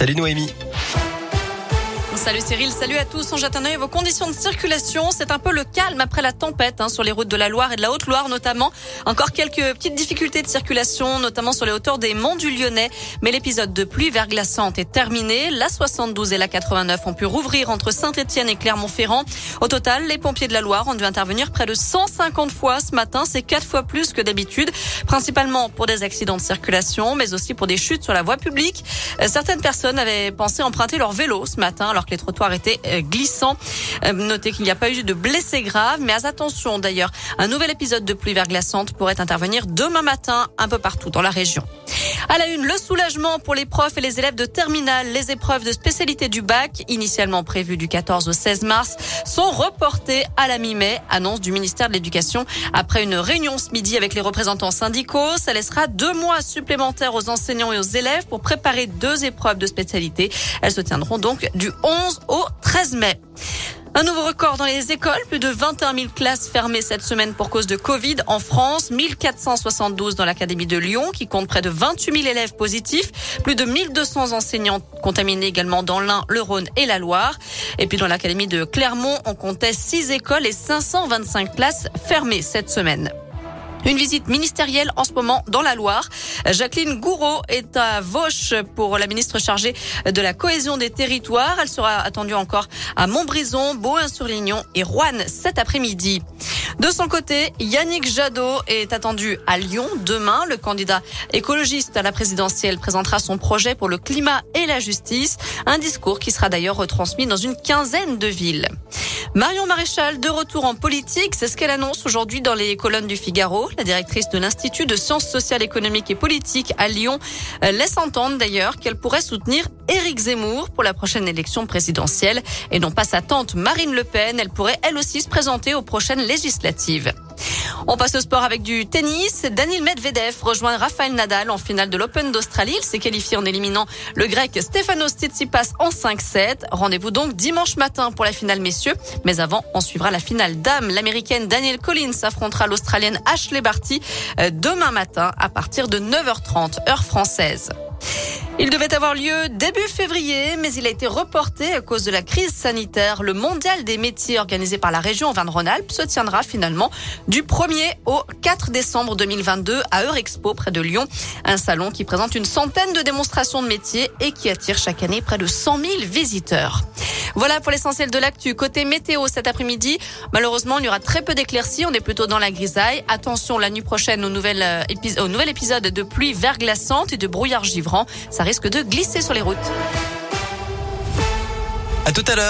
Salut Noémie. Salut Cyril, salut à tous. On jette un œil à vos conditions de circulation. C'est un peu le calme après la tempête hein, sur les routes de la Loire et de la Haute-Loire notamment. Encore quelques petites difficultés de circulation, notamment sur les hauteurs des monts du Lyonnais. Mais l'épisode de pluie verglaçante est terminé. La 72 et la 89 ont pu rouvrir entre Saint-Etienne et Clermont-Ferrand. Au total, les pompiers de la Loire ont dû intervenir près de 150 fois ce matin. C'est quatre fois plus que d'habitude, principalement pour des accidents de circulation, mais aussi pour des chutes sur la voie publique. Euh, certaines personnes avaient pensé emprunter leur vélo ce matin les trottoirs étaient euh, glissants. Euh, notez qu'il n'y a pas eu de blessés graves, mais attention d'ailleurs, un nouvel épisode de pluie verglaçante pourrait intervenir demain matin un peu partout dans la région. À la une, le soulagement pour les profs et les élèves de terminale. Les épreuves de spécialité du bac, initialement prévues du 14 au 16 mars, sont reportées à la mi-mai, annonce du ministère de l'Éducation. Après une réunion ce midi avec les représentants syndicaux, ça laissera deux mois supplémentaires aux enseignants et aux élèves pour préparer deux épreuves de spécialité. Elles se tiendront donc du 11 au 13 mai. Un nouveau record dans les écoles, plus de 21 000 classes fermées cette semaine pour cause de Covid en France, 1472 dans l'Académie de Lyon qui compte près de 28 000 élèves positifs, plus de 1200 enseignants contaminés également dans l'Ain, le Rhône et la Loire. Et puis dans l'Académie de Clermont, on comptait 6 écoles et 525 classes fermées cette semaine. Une visite ministérielle en ce moment dans la Loire. Jacqueline Gouraud est à Vauche pour la ministre chargée de la cohésion des territoires. Elle sera attendue encore à Montbrison, Beauun-sur-Lignon et Rouen cet après-midi. De son côté, Yannick Jadot est attendu à Lyon demain. Le candidat écologiste à la présidentielle présentera son projet pour le climat et la justice. Un discours qui sera d'ailleurs retransmis dans une quinzaine de villes. Marion Maréchal, de retour en politique, c'est ce qu'elle annonce aujourd'hui dans les colonnes du Figaro. La directrice de l'Institut de sciences sociales, économiques et politiques à Lyon euh, laisse entendre d'ailleurs qu'elle pourrait soutenir Éric Zemmour pour la prochaine élection présidentielle et non pas sa tante Marine Le Pen. Elle pourrait elle aussi se présenter aux prochaines législatives. On passe au sport avec du tennis. Daniel Medvedev rejoint Rafael Nadal en finale de l'Open d'Australie. Il s'est qualifié en éliminant le grec Stefanos Tsitsipas en 5-7. Rendez-vous donc dimanche matin pour la finale messieurs. Mais avant, on suivra la finale dames. L'américaine Danielle Collins affrontera l'australienne Ashley Barty euh, demain matin à partir de 9h30 heure française. Il devait avoir lieu début février, mais il a été reporté à cause de la crise sanitaire. Le mondial des métiers organisé par la région Auvergne-Rhône-Alpes se tiendra finalement du 1er au 4 décembre 2022 à Eurexpo près de Lyon. Un salon qui présente une centaine de démonstrations de métiers et qui attire chaque année près de 100 000 visiteurs. Voilà pour l'essentiel de l'actu. Côté météo cet après-midi, malheureusement, il y aura très peu d'éclaircies. On est plutôt dans la grisaille. Attention la nuit prochaine au nouvel, euh, épisode de pluie verglaçante et de brouillard givrant. Ça risque de glisser sur les routes. À tout à l'heure.